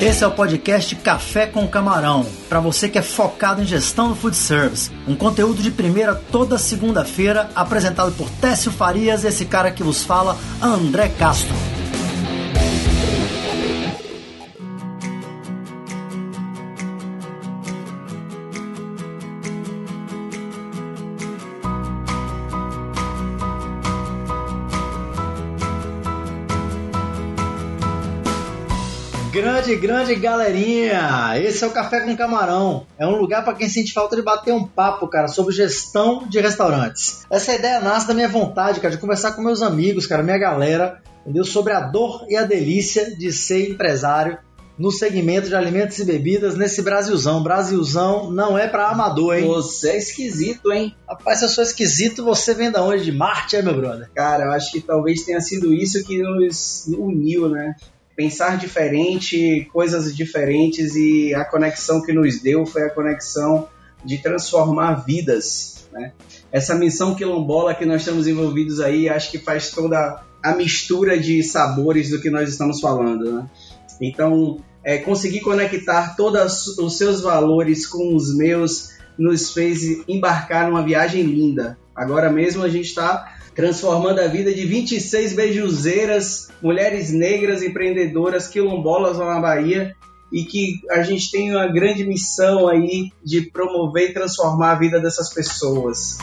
Esse é o podcast Café com Camarão, para você que é focado em gestão do food service. Um conteúdo de primeira toda segunda-feira, apresentado por Técio Farias, esse cara que vos fala, André Castro. Grande, grande galerinha! Esse é o Café com Camarão. É um lugar para quem sente falta de bater um papo, cara, sobre gestão de restaurantes. Essa ideia nasce da minha vontade, cara, de conversar com meus amigos, cara, minha galera, entendeu? Sobre a dor e a delícia de ser empresário no segmento de alimentos e bebidas nesse Brasilzão. Brasilzão não é para amador, hein? Você é esquisito, hein? Rapaz, se eu sou esquisito, você vem da onde? De Marte, é, meu brother? Cara, eu acho que talvez tenha sido isso que nos uniu, né? Pensar diferente, coisas diferentes e a conexão que nos deu foi a conexão de transformar vidas. Né? Essa missão quilombola que nós estamos envolvidos aí, acho que faz toda a mistura de sabores do que nós estamos falando. Né? Então, é, conseguir conectar todos os seus valores com os meus nos fez embarcar numa viagem linda. Agora mesmo a gente está transformando a vida de 26 beijuzeiras, mulheres negras empreendedoras quilombolas lá na Bahia e que a gente tem uma grande missão aí de promover e transformar a vida dessas pessoas.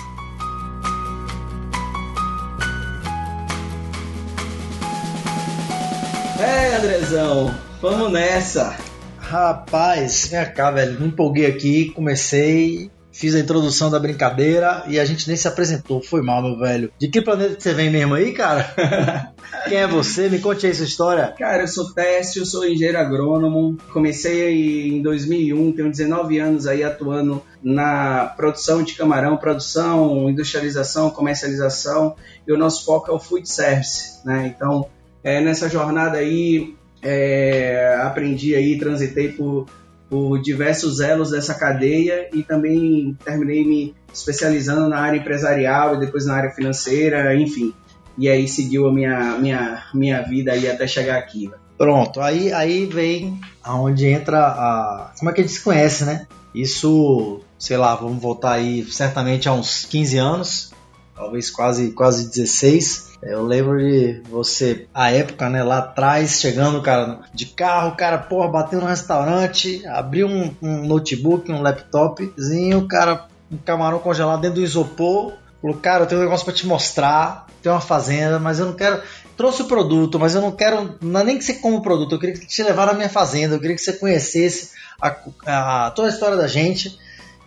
É, Andrezão, vamos nessa. Rapaz, vem cá, velho. Me empolguei aqui, comecei fiz a introdução da brincadeira e a gente nem se apresentou. Foi mal, meu velho. De que planeta você vem mesmo aí, cara? Quem é você? Me conte aí essa história. Cara, eu sou Técio, sou engenheiro agrônomo. Comecei em 2001, tenho 19 anos aí atuando na produção de camarão, produção, industrialização, comercialização. E o nosso foco é o food service, né? Então, é, nessa jornada aí, é, aprendi aí, transitei por por diversos elos dessa cadeia e também terminei me especializando na área empresarial e depois na área financeira, enfim. E aí seguiu a minha, minha, minha vida aí até chegar aqui. Né? Pronto, aí, aí vem aonde entra a. Como é que a gente se conhece, né? Isso, sei lá, vamos voltar aí certamente há uns 15 anos, talvez quase, quase 16. Eu lembro de você, a época, né, lá atrás, chegando, cara, de carro, cara, porra, bateu no restaurante, abriu um, um notebook, um laptopzinho, cara, um camarão congelado dentro do isopor, falou, cara, eu tenho um negócio para te mostrar, tem uma fazenda, mas eu não quero. Trouxe o produto, mas eu não quero. Não é nem que você come o produto, eu queria te levar na minha fazenda, eu queria que você conhecesse a, a, toda a história da gente.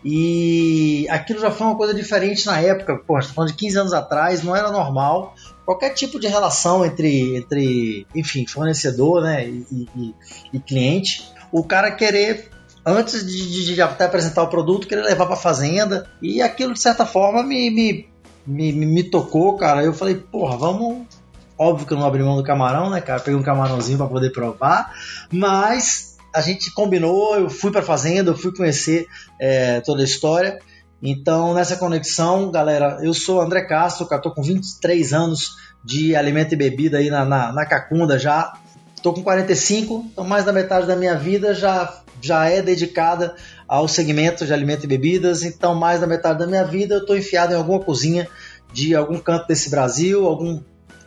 E aquilo já foi uma coisa diferente na época, pô, falando de 15 anos atrás, não era normal qualquer tipo de relação entre, entre enfim, fornecedor né, e, e, e cliente, o cara querer antes de, de, de, até apresentar o produto, querer levar para fazenda. E aquilo, de certa forma, me, me, me, me, tocou, cara. Eu falei, porra, vamos. Óbvio que eu não abri mão do camarão, né, cara? Peguei um camarãozinho para poder provar. Mas a gente combinou, eu fui para fazenda, eu fui conhecer é, toda a história. Então, nessa conexão, galera, eu sou André Castro, tô com 23 anos de alimento e bebida aí na, na, na Cacunda já. Tô com 45, então mais da metade da minha vida já, já é dedicada ao segmento de alimento e bebidas, então mais da metade da minha vida eu tô enfiado em alguma cozinha de algum canto desse Brasil, algum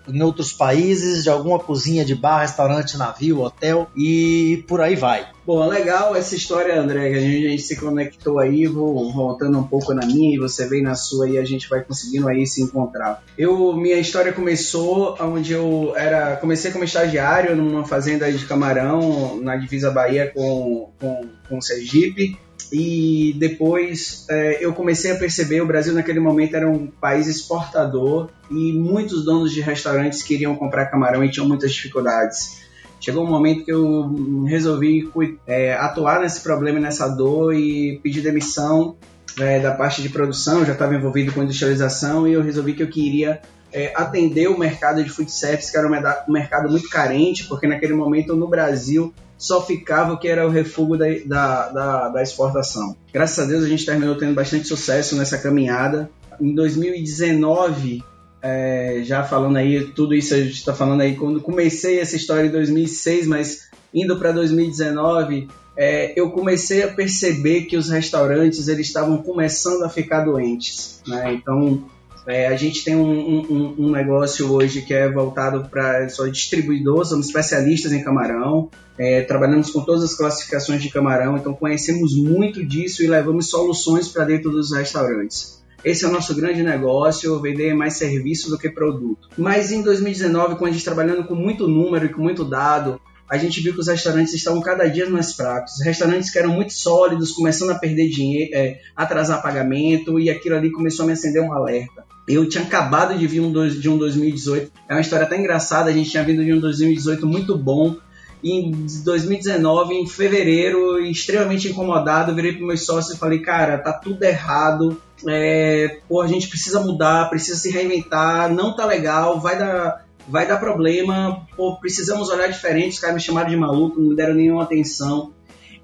em outros países, de alguma cozinha de bar, restaurante, navio, hotel e por aí vai. Bom, legal essa história, André, que a gente, a gente se conectou aí, vou voltando um pouco na minha e você vem na sua e a gente vai conseguindo aí se encontrar. Eu, minha história começou onde eu era, comecei como estagiário numa fazenda de camarão na divisa Bahia com, com, com Sergipe e depois é, eu comecei a perceber o Brasil naquele momento era um país exportador e muitos donos de restaurantes queriam comprar camarão e tinham muitas dificuldades. Chegou um momento que eu resolvi é, atuar nesse problema, nessa dor e pedir demissão é, da parte de produção. Eu já estava envolvido com industrialização e eu resolvi que eu queria é, atender o mercado de food service, que era um mercado muito carente, porque naquele momento no Brasil só ficava o que era o refúgio da, da, da, da exportação. Graças a Deus a gente terminou tendo bastante sucesso nessa caminhada. Em 2019, é, já falando aí, tudo isso a gente está falando aí, quando comecei essa história em 2006, mas indo para 2019, é, eu comecei a perceber que os restaurantes eles estavam começando a ficar doentes. Né? Então, é, a gente tem um, um, um, negócio hoje que é voltado para só distribuidor, somos especialistas em camarão, é, trabalhamos com todas as classificações de camarão, então conhecemos muito disso e levamos soluções para dentro dos restaurantes. Esse é o nosso grande negócio, vender mais serviço do que produto. Mas em 2019, com a gente trabalhando com muito número e com muito dado, a gente viu que os restaurantes estavam cada dia mais fracos. Os restaurantes que eram muito sólidos, começando a perder dinheiro, é, atrasar pagamento, e aquilo ali começou a me acender um alerta. Eu tinha acabado de vir um de um 2018, é uma história até engraçada, a gente tinha vindo de um 2018 muito bom, e em 2019, em fevereiro, extremamente incomodado, virei para meus sócios e falei, cara, tá tudo errado, é, pô, a gente precisa mudar, precisa se reinventar, não tá legal, vai dar, vai dar problema, pô, precisamos olhar diferente, os caras me chamaram de maluco, não me deram nenhuma atenção.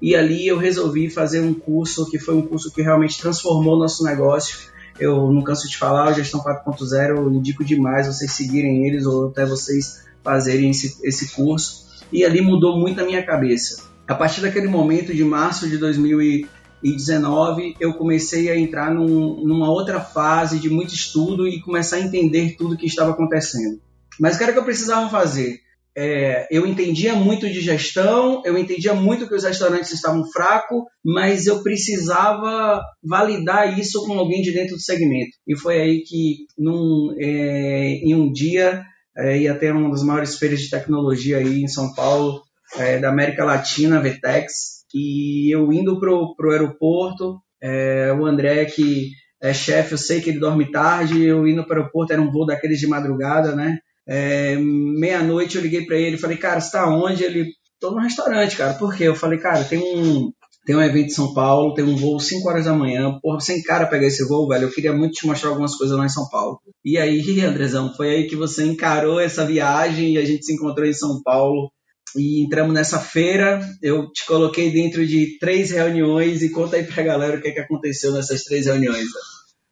E ali eu resolvi fazer um curso que foi um curso que realmente transformou o nosso negócio. Eu não canso de falar, o Gestão 4.0, eu indico demais vocês seguirem eles ou até vocês fazerem esse, esse curso. E ali mudou muito a minha cabeça. A partir daquele momento de março de 2000 2019 eu comecei a entrar num, numa outra fase de muito estudo e começar a entender tudo que estava acontecendo. Mas o que era que eu precisava fazer? É, eu entendia muito de gestão, eu entendia muito que os restaurantes estavam fracos, mas eu precisava validar isso com alguém de dentro do segmento. E foi aí que, num, é, em um dia, é, ia ter uma das maiores feiras de tecnologia aí em São Paulo, é, da América Latina, Vetex, e eu indo pro, pro aeroporto, é, o André que é chefe, eu sei que ele dorme tarde, eu indo para o aeroporto, era um voo daqueles de madrugada, né? É, Meia-noite eu liguei para ele, falei, cara, você tá onde? Ele, tô no restaurante, cara. Por quê? Eu falei, cara, tem um, tem um evento em São Paulo, tem um voo 5 horas da manhã. Porra, sem cara pegar esse voo, velho. Eu queria muito te mostrar algumas coisas lá em São Paulo. E aí, Andrezão, foi aí que você encarou essa viagem e a gente se encontrou em São Paulo e entramos nessa feira. Eu te coloquei dentro de três reuniões e conta aí pra galera o que, é que aconteceu nessas três reuniões.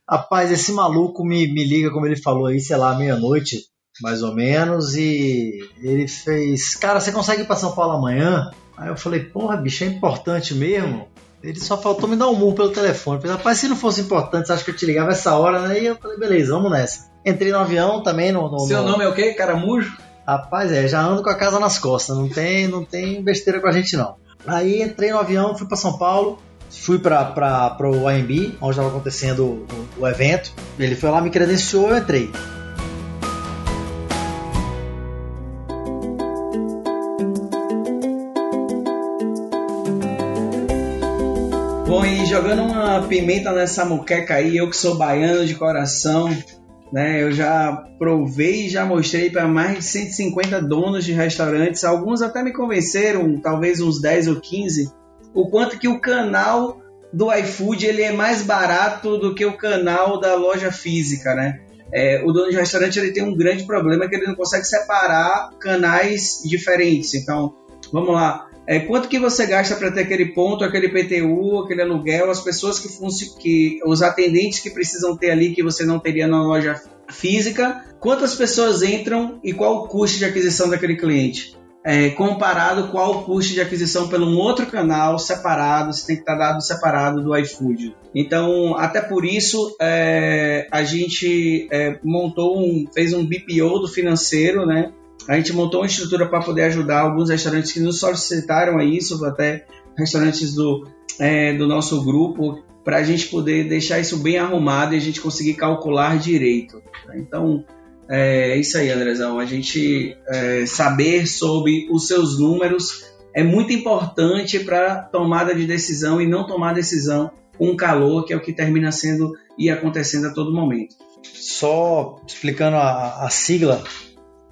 Rapaz, esse maluco me, me liga, como ele falou aí, sei lá, meia-noite, mais ou menos, e ele fez: Cara, você consegue ir pra São Paulo amanhã? Aí eu falei: Porra, bicho, é importante mesmo? Ele só faltou me dar um murro pelo telefone. Eu falei, rapaz, se não fosse importante, você acha que eu te ligava essa hora, né? E eu falei, beleza, vamos nessa. Entrei no avião também. No, no Seu no... nome é o quê? Caramujo? Rapaz, é, já ando com a casa nas costas, não tem, não tem besteira com a gente não. Aí entrei no avião, fui para São Paulo, fui para o AMB, onde estava acontecendo o, o, evento. Ele foi lá, me credenciou, eu entrei. E jogando uma pimenta nessa muqueca aí, eu que sou baiano de coração, né? Eu já provei e já mostrei para mais de 150 donos de restaurantes, alguns até me convenceram, talvez uns 10 ou 15, o quanto que o canal do iFood ele é mais barato do que o canal da loja física, né? É, o dono de restaurante ele tem um grande problema que ele não consegue separar canais diferentes. Então, vamos lá, é, quanto que você gasta para ter aquele ponto, aquele PTU, aquele aluguel, as pessoas que, que os atendentes que precisam ter ali que você não teria na loja física, quantas pessoas entram e qual o custo de aquisição daquele cliente? É, comparado qual o custo de aquisição pelo um outro canal separado, você tem que estar dado separado do iFood. Então, até por isso, é, a gente é, montou um, fez um BPO do financeiro, né? A gente montou uma estrutura para poder ajudar alguns restaurantes que nos solicitaram a isso, até restaurantes do, é, do nosso grupo, para a gente poder deixar isso bem arrumado e a gente conseguir calcular direito. Então, é isso aí, Andrezão. A gente é, saber sobre os seus números é muito importante para tomada de decisão e não tomar decisão com calor, que é o que termina sendo e acontecendo a todo momento. Só explicando a, a sigla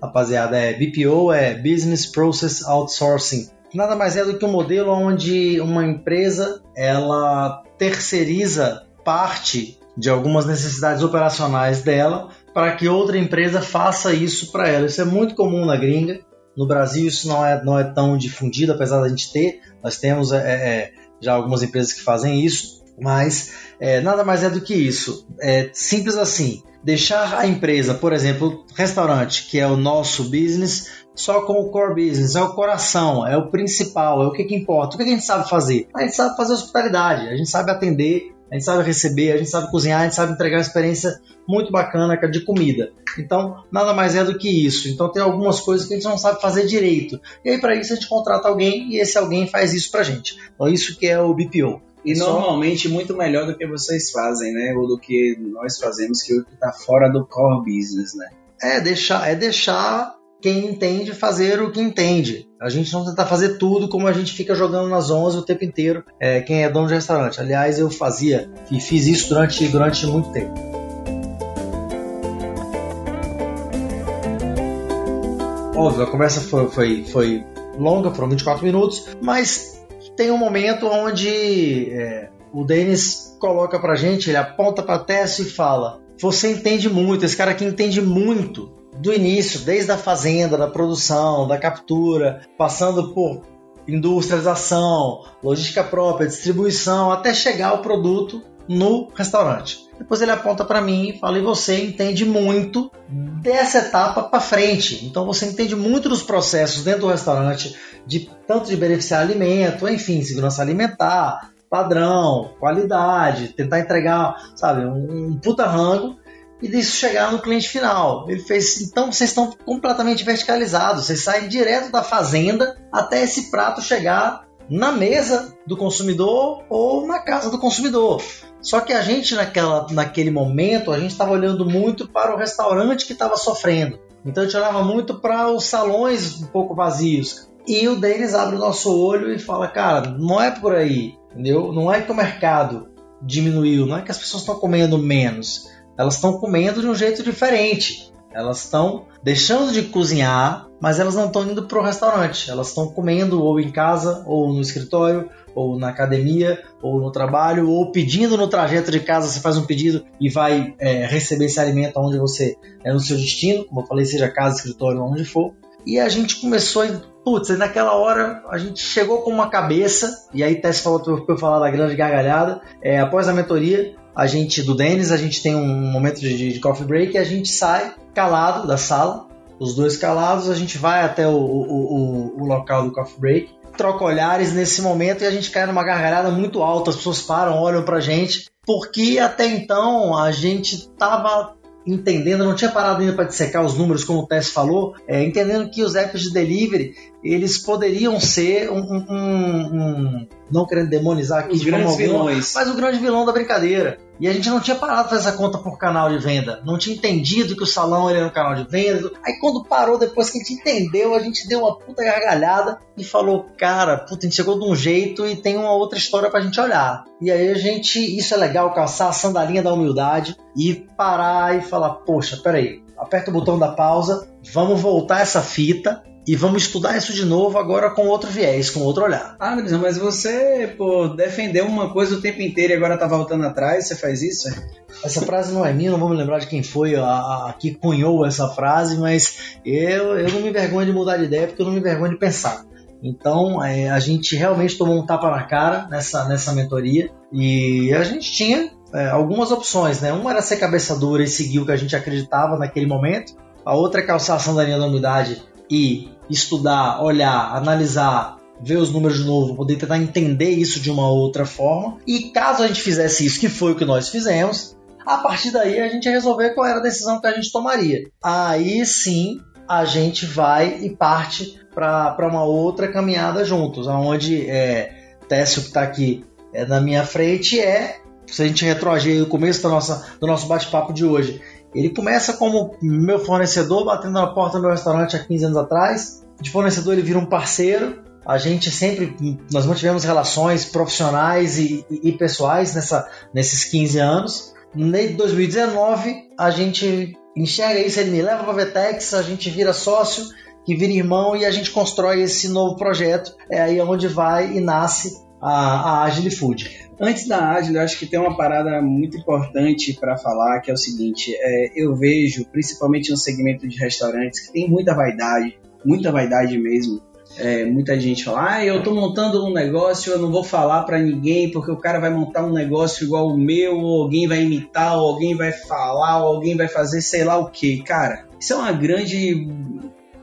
rapaziada, é BPO é Business Process Outsourcing. Nada mais é do que um modelo onde uma empresa ela terceiriza parte de algumas necessidades operacionais dela para que outra empresa faça isso para ela. Isso é muito comum na gringa. No Brasil isso não é, não é tão difundido, apesar da gente ter. Nós temos é, é, já algumas empresas que fazem isso, mas é, nada mais é do que isso. É simples assim. Deixar a empresa, por exemplo, restaurante, que é o nosso business, só com o core business, é o coração, é o principal, é o que, que importa. O que, que a gente sabe fazer? A gente sabe fazer hospitalidade, a gente sabe atender, a gente sabe receber, a gente sabe cozinhar, a gente sabe entregar uma experiência muito bacana de comida. Então, nada mais é do que isso. Então, tem algumas coisas que a gente não sabe fazer direito. E aí, para isso, a gente contrata alguém e esse alguém faz isso pra gente. Então, isso que é o BPO. E Só... normalmente muito melhor do que vocês fazem, né? Ou do que nós fazemos, que está fora do core business, né? É deixar, é deixar quem entende fazer o que entende. A gente não tentar fazer tudo como a gente fica jogando nas 11 o tempo inteiro, é, quem é dono de restaurante. Aliás, eu fazia e fiz isso durante, durante muito tempo. Óbvio, a conversa foi, foi, foi longa, foram 24 minutos, mas tem um momento onde é, o Denis coloca pra gente, ele aponta pra testa e fala: Você entende muito, esse cara aqui entende muito do início, desde a fazenda, da produção, da captura, passando por industrialização, logística própria, distribuição, até chegar ao produto no restaurante. Depois ele aponta para mim e fala: e você entende muito dessa etapa para frente. Então você entende muito dos processos dentro do restaurante, de tanto de beneficiar alimento, enfim, segurança alimentar, padrão, qualidade, tentar entregar, sabe, um, puta rango e disso chegar no cliente final. Ele fez, então vocês estão completamente verticalizados, vocês saem direto da fazenda até esse prato chegar na mesa do consumidor ou na casa do consumidor. Só que a gente naquela, naquele momento a gente estava olhando muito para o restaurante que estava sofrendo. Então a gente olhava muito para os salões um pouco vazios. E o Denis abre o nosso olho e fala, cara, não é por aí, entendeu? Não é que o mercado diminuiu, não é que as pessoas estão comendo menos elas estão comendo de um jeito diferente. Elas estão deixando de cozinhar, mas elas não estão indo para o restaurante. Elas estão comendo ou em casa, ou no escritório, ou na academia, ou no trabalho, ou pedindo no trajeto de casa. Você faz um pedido e vai é, receber esse alimento onde você é no seu destino, como eu falei, seja casa, escritório, onde for. E a gente começou, putz, naquela hora a gente chegou com uma cabeça, e aí Tess falou para eu falar da grande gargalhada, é, após a mentoria, a gente, do Denis, a gente tem um momento de, de coffee break e a gente sai calado da sala, os dois calados, a gente vai até o, o, o, o local do coffee break, troca olhares nesse momento e a gente cai numa gargalhada muito alta, as pessoas param, olham pra gente, porque até então a gente tava entendendo, não tinha parado ainda para dissecar os números, como o Tess falou, é, entendendo que os apps de delivery eles poderiam ser um, um, um não querendo demonizar aqui os de grandes vilões, mas o grande vilão da brincadeira. E a gente não tinha parado para fazer essa conta por canal de venda, não tinha entendido que o salão era um canal de venda. Aí quando parou, depois que a gente entendeu, a gente deu uma puta gargalhada e falou, cara, puta, a gente chegou de um jeito e tem uma outra história pra gente olhar. E aí a gente, isso é legal, calçar a sandalinha da humildade e parar e falar, poxa, peraí, aperta o botão da pausa, vamos voltar essa fita e vamos estudar isso de novo agora com outro viés, com outro olhar. Ah, Anderson, mas você, pô, defendeu uma coisa o tempo inteiro e agora tá voltando atrás, você faz isso? Essa frase não é minha, não vou me lembrar de quem foi a, a, que cunhou essa frase, mas eu, eu não me vergonho de mudar de ideia porque eu não me vergonho de pensar. Então é, a gente realmente tomou um tapa na cara nessa, nessa mentoria e a gente tinha é, algumas opções, né? Uma era ser cabeça dura e seguir o que a gente acreditava naquele momento, a outra é calçar a sandalinha da umidade e estudar, olhar, analisar, ver os números de novo, poder tentar entender isso de uma outra forma. E caso a gente fizesse isso, que foi o que nós fizemos, a partir daí a gente ia resolver qual era a decisão que a gente tomaria. Aí sim a gente vai e parte para uma outra caminhada juntos, onde é, Técio que está aqui é, na minha frente é, se a gente retroagir o começo da nossa, do nosso bate-papo de hoje, ele começa como meu fornecedor, batendo na porta do meu restaurante há 15 anos atrás. De fornecedor ele vira um parceiro. A gente sempre, nós mantivemos relações profissionais e, e, e pessoais nessa, nesses 15 anos. Em 2019, a gente enxerga isso, ele me leva para a Vetex, a gente vira sócio, que vira irmão e a gente constrói esse novo projeto. É aí onde vai e nasce a, a Agile Food. Antes da Agile, eu acho que tem uma parada muito importante para falar, que é o seguinte: é, eu vejo, principalmente no segmento de restaurantes, que tem muita vaidade, muita vaidade mesmo. é, muita gente fala, ah, eu tô montando um negócio, eu não vou falar para ninguém porque o cara vai montar um negócio igual o meu, ou alguém vai imitar, ou alguém vai falar, ou alguém vai fazer sei lá o que. Cara, isso é uma grande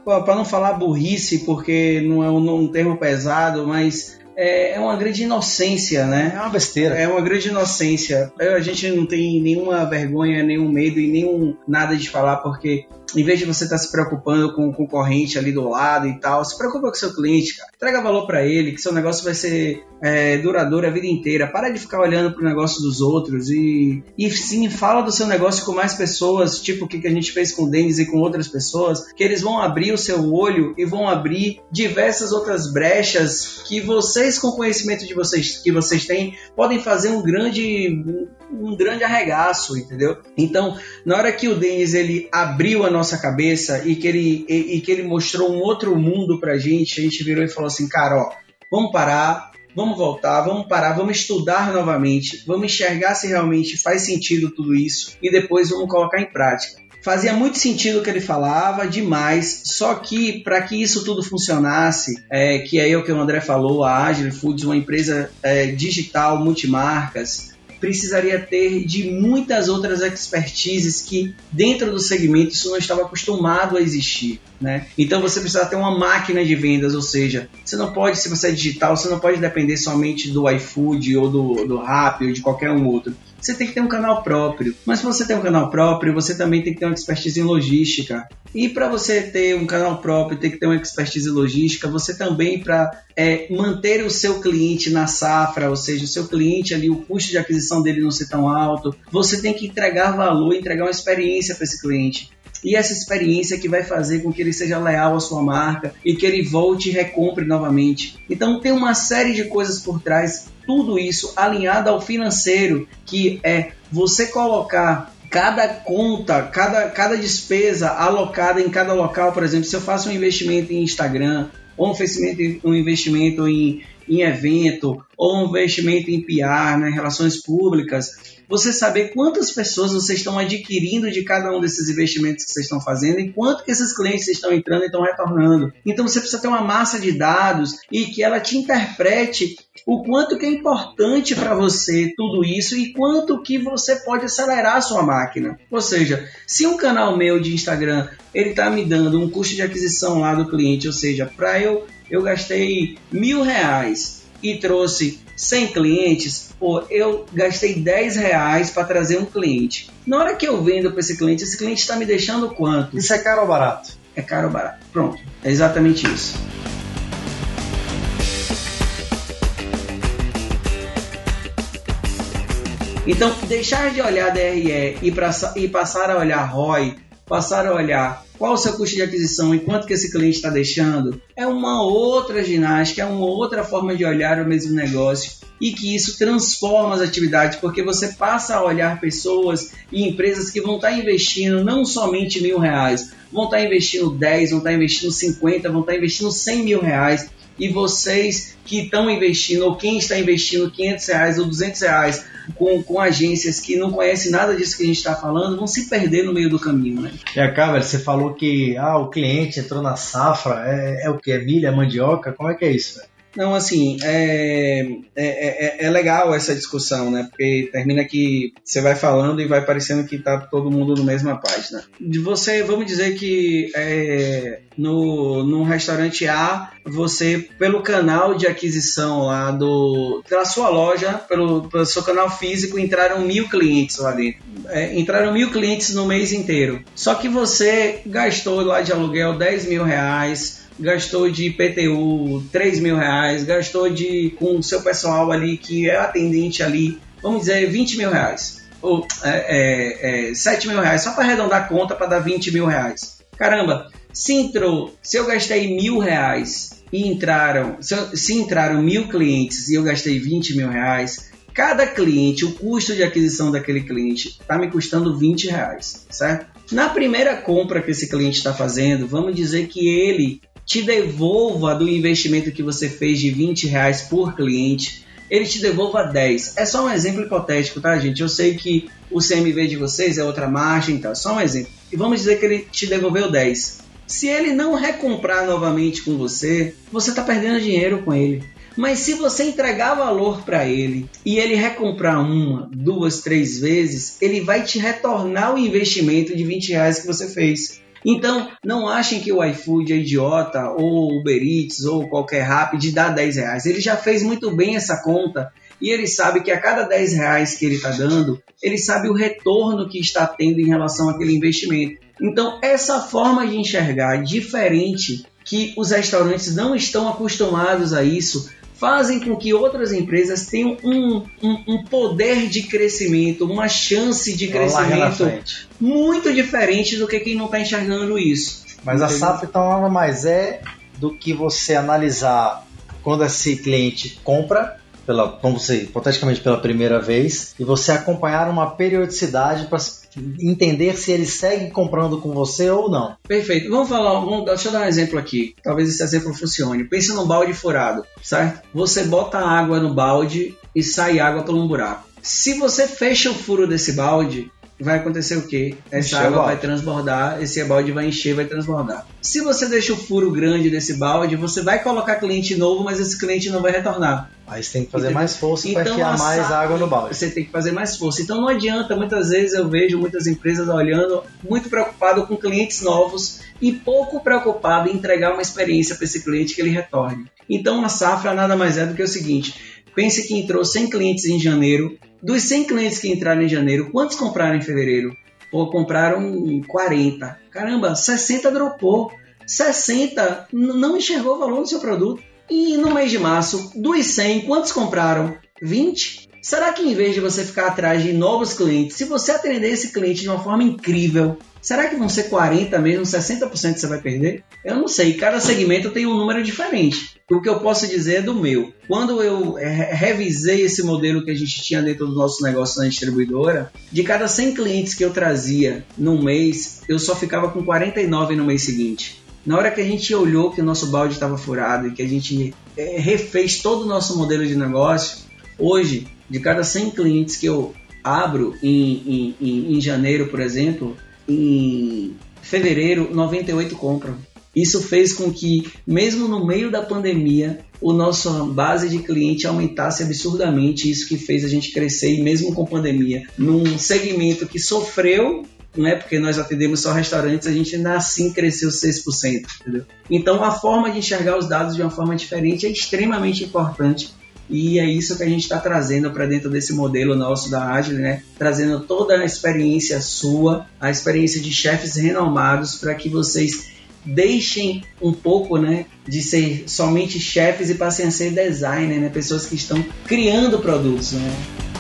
para não falar burrice, porque não é um, um termo pesado, mas é, é, uma grande inocência, né? É uma besteira. É uma grande inocência. A gente não tem nenhuma vergonha, nenhum medo e nenhum nada de falar, porque em vez de você estar tá se preocupando com o concorrente ali do lado e tal, se preocupa com seu cliente, cara. Traga valor para ele, que seu negócio vai ser é, duradouro a vida inteira. Para de ficar olhando pro negócio dos outros e, e sim, fala do seu negócio com mais pessoas, tipo o que, que a gente fez com o Denis e com outras pessoas, que eles vão abrir o seu olho e vão abrir diversas outras brechas que vocês, com o conhecimento de vocês que vocês têm, podem fazer um grande, um grande arregaço, entendeu? Então, na hora que o Denis ele abriu a nossa cabeça e que ele, e, e que ele mostrou um outro mundo pra gente, a gente virou e falou assim, cara, ó, vamos parar, vamos voltar, vamos parar, vamos estudar novamente, vamos enxergar se realmente faz sentido tudo isso e depois vamos colocar em prática. Fazia muito sentido o que ele falava, demais. Só que para que isso tudo funcionasse, é, que é o que o André falou, a Agile Foods, uma empresa é, digital, multimarcas, precisaria ter de muitas outras expertises que dentro do segmento isso não estava acostumado a existir, né? Então você precisa ter uma máquina de vendas, ou seja, você não pode, se você é digital, você não pode depender somente do iFood ou do, do Rappi ou de qualquer um outro você tem que ter um canal próprio. Mas se você tem um canal próprio, você também tem que ter uma expertise em logística. E para você ter um canal próprio, tem que ter uma expertise em logística, você também, para é, manter o seu cliente na safra, ou seja, o seu cliente ali, o custo de aquisição dele não ser tão alto, você tem que entregar valor, entregar uma experiência para esse cliente e essa experiência que vai fazer com que ele seja leal à sua marca e que ele volte e recompre novamente. Então tem uma série de coisas por trás tudo isso alinhado ao financeiro, que é você colocar cada conta, cada, cada despesa alocada em cada local, por exemplo, se eu faço um investimento em Instagram, ou um investimento, um investimento em, em evento, ou um investimento em PR, né, relações públicas, você saber quantas pessoas vocês estão adquirindo de cada um desses investimentos que vocês estão fazendo e quanto que esses clientes estão entrando e estão retornando. Então você precisa ter uma massa de dados e que ela te interprete o quanto que é importante para você tudo isso e quanto que você pode acelerar a sua máquina. Ou seja, se um canal meu de Instagram ele está me dando um custo de aquisição lá do cliente, ou seja, para eu eu gastei mil reais e trouxe 100 clientes, pô, eu gastei 10 reais para trazer um cliente. Na hora que eu vendo para esse cliente, esse cliente está me deixando quanto? Isso é caro ou barato? É caro ou barato. Pronto, é exatamente isso. Então, deixar de olhar DRE e, pra, e passar a olhar ROI, passar a olhar qual o seu custo de aquisição e quanto que esse cliente está deixando, é uma outra ginástica, é uma outra forma de olhar o mesmo negócio e que isso transforma as atividades, porque você passa a olhar pessoas e empresas que vão estar investindo não somente mil reais, vão estar investindo 10, vão estar investindo 50, vão estar investindo 100 mil reais e vocês que estão investindo, ou quem está investindo 500 reais ou 200 reais com, com agências que não conhecem nada disso que a gente está falando, vão se perder no meio do caminho, né? E acaba, você falou que ah, o cliente entrou na safra, é, é o que? É milha, mandioca? Como é que é isso? Véio? Não, assim, é, é, é, é, legal essa discussão, né? Porque termina que você vai falando e vai parecendo que tá todo mundo no mesma página. De você, vamos dizer que é, no, no restaurante A, você, pelo canal de aquisição lá do, da sua loja, pelo, pelo seu canal físico, entraram mil clientes lá dentro. É, entraram mil clientes no mês inteiro. Só que você gastou lá de aluguel 10 mil reais gastou de IPTU 3 mil reais, gastou de com o seu pessoal ali que é atendente ali, vamos dizer 20 mil reais, ou é, é, é 7 mil reais, só para arredondar a conta para dar 20 mil reais. Caramba, se entrou, se eu gastei mil reais e entraram, se, eu, se entraram mil clientes e eu gastei 20 mil reais, cada cliente, o custo de aquisição daquele cliente está me custando 20 reais, certo? Na primeira compra que esse cliente está fazendo, vamos dizer que ele te devolva do investimento que você fez de 20 reais por cliente, ele te devolva 10. É só um exemplo hipotético, tá, gente? Eu sei que o CMV de vocês é outra margem, tá? Só um exemplo. E vamos dizer que ele te devolveu 10. Se ele não recomprar novamente com você, você está perdendo dinheiro com ele. Mas se você entregar valor para ele e ele recomprar uma, duas, três vezes, ele vai te retornar o investimento de 20 reais que você fez. Então, não achem que o iFood é idiota, ou Uber Eats, ou qualquer rap de dar 10 reais. Ele já fez muito bem essa conta e ele sabe que a cada 10 reais que ele está dando, ele sabe o retorno que está tendo em relação àquele investimento. Então, essa forma de enxergar diferente que os restaurantes não estão acostumados a isso, fazem com que outras empresas tenham um, um, um poder de crescimento, uma chance de crescimento muito diferente do que quem não está enxergando isso. Mas entendeu? a SAF então nada mais é do que você analisar quando esse cliente compra pela, como você, hipoteticamente pela primeira vez, e você acompanhar uma periodicidade para entender se ele segue comprando com você ou não. Perfeito. Vamos falar, vamos, deixa eu dar um exemplo aqui. Talvez esse exemplo funcione. Pensa num balde furado, certo? Você bota água no balde e sai água pelo um buraco. Se você fecha o furo desse balde, vai acontecer o quê? Essa encher água vai transbordar, esse balde vai encher, vai transbordar. Se você deixa o furo grande desse balde, você vai colocar cliente novo, mas esse cliente não vai retornar. Aí você tem que fazer Entendeu? mais força então, para enfiar mais água no balde. Você tem que fazer mais força. Então não adianta, muitas vezes eu vejo muitas empresas olhando muito preocupado com clientes novos e pouco preocupado em entregar uma experiência para esse cliente que ele retorne. Então a safra nada mais é do que o seguinte: pense que entrou 100 clientes em janeiro, dos 100 clientes que entraram em janeiro, quantos compraram em fevereiro? Ou compraram 40. Caramba, 60 dropou. 60 não enxergou o valor do seu produto. E no mês de março, dos 100, quantos compraram? 20? Será que em vez de você ficar atrás de novos clientes, se você atender esse cliente de uma forma incrível, será que vão ser 40 mesmo, 60% você vai perder? Eu não sei, cada segmento tem um número diferente. O que eu posso dizer é do meu. Quando eu revisei esse modelo que a gente tinha dentro do nosso negócio na distribuidora, de cada 100 clientes que eu trazia num mês, eu só ficava com 49 no mês seguinte. Na hora que a gente olhou que o nosso balde estava furado e que a gente é, refez todo o nosso modelo de negócio, hoje de cada 100 clientes que eu abro em, em, em janeiro, por exemplo, em fevereiro, 98 compram. Isso fez com que, mesmo no meio da pandemia, o nossa base de cliente aumentasse absurdamente. Isso que fez a gente crescer, e mesmo com pandemia, num segmento que sofreu, né, porque nós atendemos só restaurantes, a gente ainda assim cresceu 6%. Entendeu? Então, a forma de enxergar os dados de uma forma diferente é extremamente importante e é isso que a gente está trazendo para dentro desse modelo nosso da Agile, né? Trazendo toda a experiência sua, a experiência de chefes renomados, para que vocês deixem um pouco, né, de ser somente chefes e passem a ser designer, né? Pessoas que estão criando produtos, né?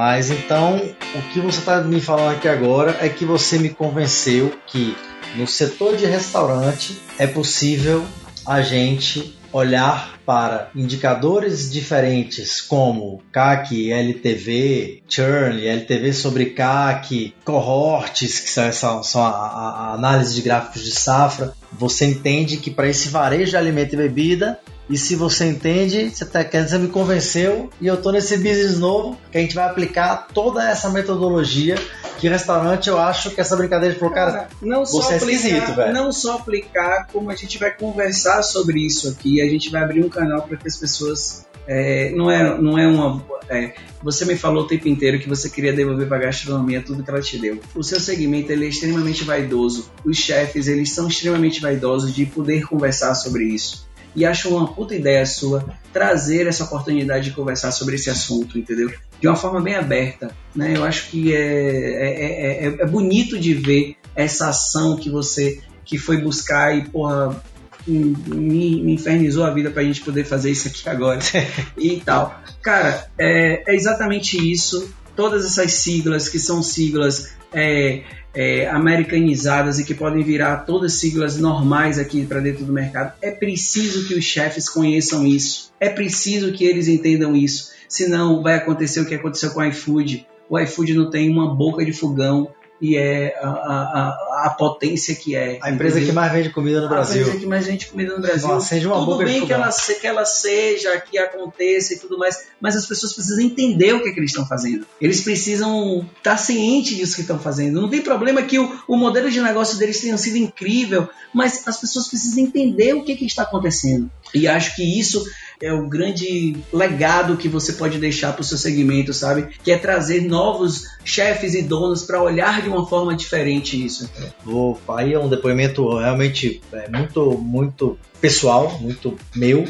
Mas então, o que você está me falando aqui agora é que você me convenceu que no setor de restaurante é possível a gente olhar para indicadores diferentes como CAC, LTV, churn, LTV sobre CAC, cohorts, que são, são a, a, análise de gráficos de safra, você entende que para esse varejo de alimento e bebida e se você entende, você, tá, você me convenceu e eu tô nesse business novo que a gente vai aplicar toda essa metodologia que restaurante eu acho que essa brincadeira de cara, cara não só você é aplicar, é esquisito, velho. Não só aplicar, como a gente vai conversar sobre isso aqui, a gente vai abrir um canal para que as pessoas é, não é não é uma é, você me falou o tempo inteiro que você queria devolver para a gastronomia tudo que ela te deu. O seu segmento ele é extremamente vaidoso. Os chefes eles são extremamente vaidosos de poder conversar sobre isso e acho uma puta ideia sua trazer essa oportunidade de conversar sobre esse assunto, entendeu? De uma forma bem aberta, né? Eu acho que é, é, é, é bonito de ver essa ação que você que foi buscar e, porra, me, me infernizou a vida pra gente poder fazer isso aqui agora e tal. Cara, é, é exatamente isso. Todas essas siglas que são siglas é, é, americanizadas e que podem virar todas siglas normais aqui para dentro do mercado. É preciso que os chefes conheçam isso. É preciso que eles entendam isso. Senão vai acontecer o que aconteceu com o iFood. O iFood não tem uma boca de fogão e é a, a, a potência que é. A empresa entendeu? que mais vende comida no Brasil. A empresa que mais vende comida no Brasil. Nossa, uma Tudo bem que ela, que ela seja, que aconteça e tudo mais, mas as pessoas precisam entender o que, é que eles estão fazendo. Eles precisam estar cientes disso que estão fazendo. Não tem problema que o, o modelo de negócio deles tenha sido incrível, mas as pessoas precisam entender o que, que está acontecendo. E acho que isso é o grande legado que você pode deixar para o seu segmento, sabe? Que é trazer novos chefes e donos para olhar de uma forma diferente isso. Vou, aí é um depoimento realmente é, muito, muito pessoal, muito meu,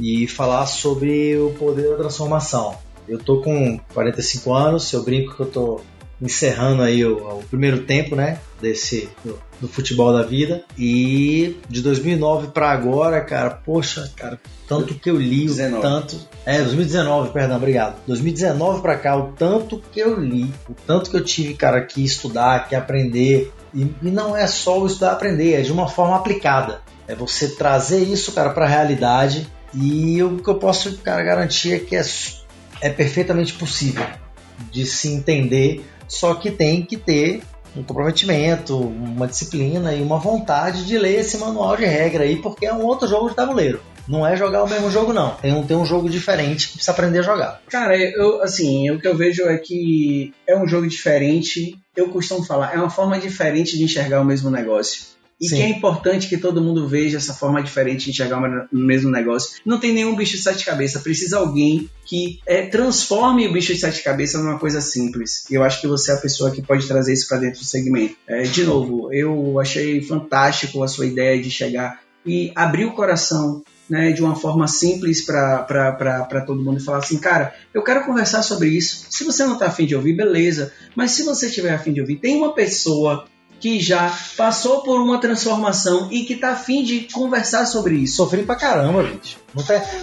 e falar sobre o poder da transformação. Eu tô com 45 anos, eu brinco que eu tô encerrando aí o, o primeiro tempo, né, desse do, do, futebol da vida. E de 2009 para agora, cara, poxa, cara, tanto que eu li, 19. o tanto, é, 2019, perdão, obrigado. 2019 para cá, o tanto que eu li, o tanto que eu tive, cara, que estudar, que aprender. E, e não é só o estudar aprender, é de uma forma aplicada. É você trazer isso, cara, para a realidade. E o que eu posso, cara, garantir é que é, é perfeitamente possível de se entender só que tem que ter um comprometimento, uma disciplina e uma vontade de ler esse manual de regra aí, porque é um outro jogo de tabuleiro. Não é jogar o mesmo jogo, não. Tem um, tem um jogo diferente que precisa aprender a jogar. Cara, eu, assim, o que eu vejo é que é um jogo diferente. Eu costumo falar, é uma forma diferente de enxergar o mesmo negócio. E Sim. que é importante que todo mundo veja essa forma diferente de enxergar o mesmo negócio. Não tem nenhum bicho de sete cabeças, precisa alguém que é, transforme o bicho de sete cabeças numa coisa simples. E eu acho que você é a pessoa que pode trazer isso para dentro do segmento. É, de novo, eu achei fantástico a sua ideia de chegar e abrir o coração né, de uma forma simples para todo mundo e falar assim, cara, eu quero conversar sobre isso. Se você não está afim de ouvir, beleza. Mas se você tiver afim de ouvir, tem uma pessoa que já passou por uma transformação e que tá afim de conversar sobre isso. Sofri pra caramba, bicho.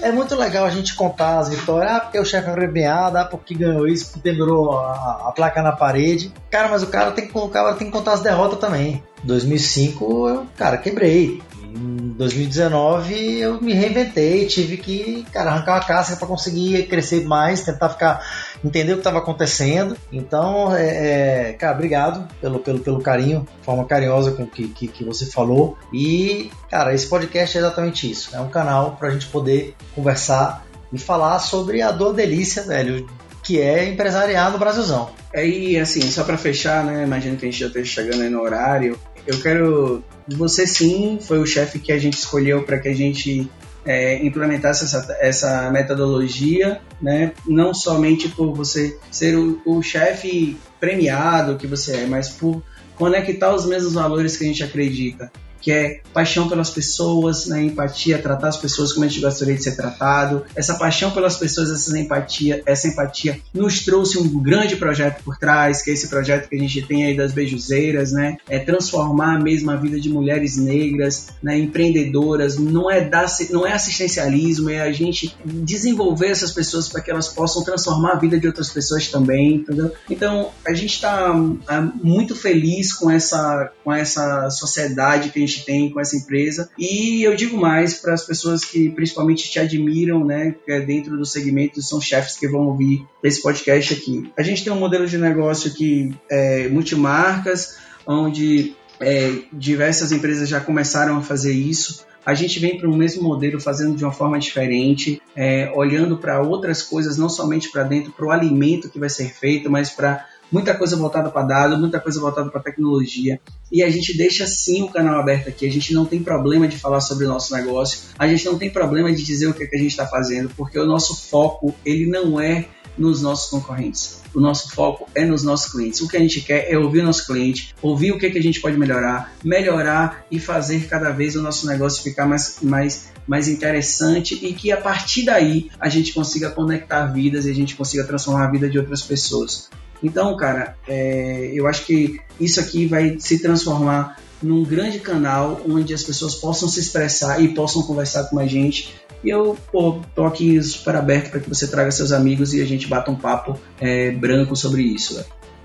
É muito legal a gente contar as vitórias, ah, porque o chefe é arrebenhado, ah, porque ganhou isso, porque pendurou a, a, placa na parede. Cara, mas o cara tem que, cara tem que contar as derrotas também. 2005, eu, cara, quebrei. Em 2019 eu me reinventei, tive que cara, arrancar a casca para conseguir crescer mais, tentar ficar entender o que estava acontecendo. Então, é, é, cara, obrigado pelo, pelo, pelo carinho, forma carinhosa com que, que, que você falou. E, cara, esse podcast é exatamente isso. É um canal para a gente poder conversar e falar sobre a dor delícia, velho, que é empresariar no Brasilzão. Aí, assim, só para fechar, né? Imagino que a gente já esteja chegando aí no horário eu quero. Você sim foi o chefe que a gente escolheu para que a gente é, implementasse essa, essa metodologia, né? não somente por você ser o, o chefe premiado que você é, mas por conectar os mesmos valores que a gente acredita que é paixão pelas pessoas, né, empatia, tratar as pessoas como a gente gostaria de ser tratado. Essa paixão pelas pessoas, essa empatia, essa empatia nos trouxe um grande projeto por trás, que é esse projeto que a gente tem aí das beijuzeiras, né? É transformar mesmo a vida de mulheres negras, né, empreendedoras. Não é dar, não é assistencialismo, é a gente desenvolver essas pessoas para que elas possam transformar a vida de outras pessoas também, entendeu? Então a gente está é, muito feliz com essa com essa sociedade que a gente gente tem com essa empresa. E eu digo mais para as pessoas que principalmente te admiram, né, que é dentro do segmento, são chefes que vão ouvir esse podcast aqui. A gente tem um modelo de negócio que é multimarcas, onde é, diversas empresas já começaram a fazer isso. A gente vem para o mesmo modelo, fazendo de uma forma diferente, é, olhando para outras coisas, não somente para dentro, para o alimento que vai ser feito, mas para muita coisa voltada para dados, muita coisa voltada para tecnologia. E a gente deixa sim o canal aberto aqui. A gente não tem problema de falar sobre o nosso negócio, a gente não tem problema de dizer o que, é que a gente está fazendo, porque o nosso foco ele não é nos nossos concorrentes. O nosso foco é nos nossos clientes. O que a gente quer é ouvir o nosso cliente, ouvir o que, é que a gente pode melhorar, melhorar e fazer cada vez o nosso negócio ficar mais, mais, mais interessante e que a partir daí a gente consiga conectar vidas e a gente consiga transformar a vida de outras pessoas. Então, cara, é, eu acho que isso aqui vai se transformar num grande canal onde as pessoas possam se expressar e possam conversar com a gente. E eu pô, tô aqui super aberto para que você traga seus amigos e a gente bata um papo é, branco sobre isso.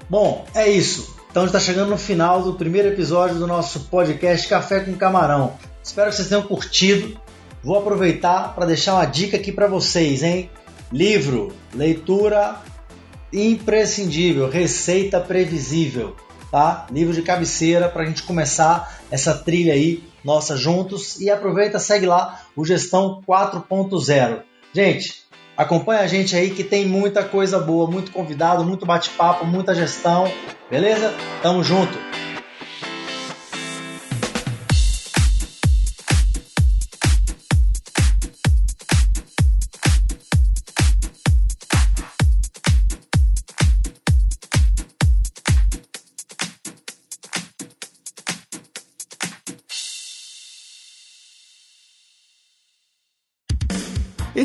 Bom, é isso. Então está chegando no final do primeiro episódio do nosso podcast Café com Camarão. Espero que vocês tenham curtido. Vou aproveitar para deixar uma dica aqui para vocês, hein? Livro, leitura imprescindível, receita previsível. tá? Livro de cabeceira para a gente começar essa trilha aí nossa juntos e aproveita, segue lá o Gestão 4.0. Gente, acompanha a gente aí que tem muita coisa boa, muito convidado, muito bate-papo, muita gestão, beleza? Tamo junto.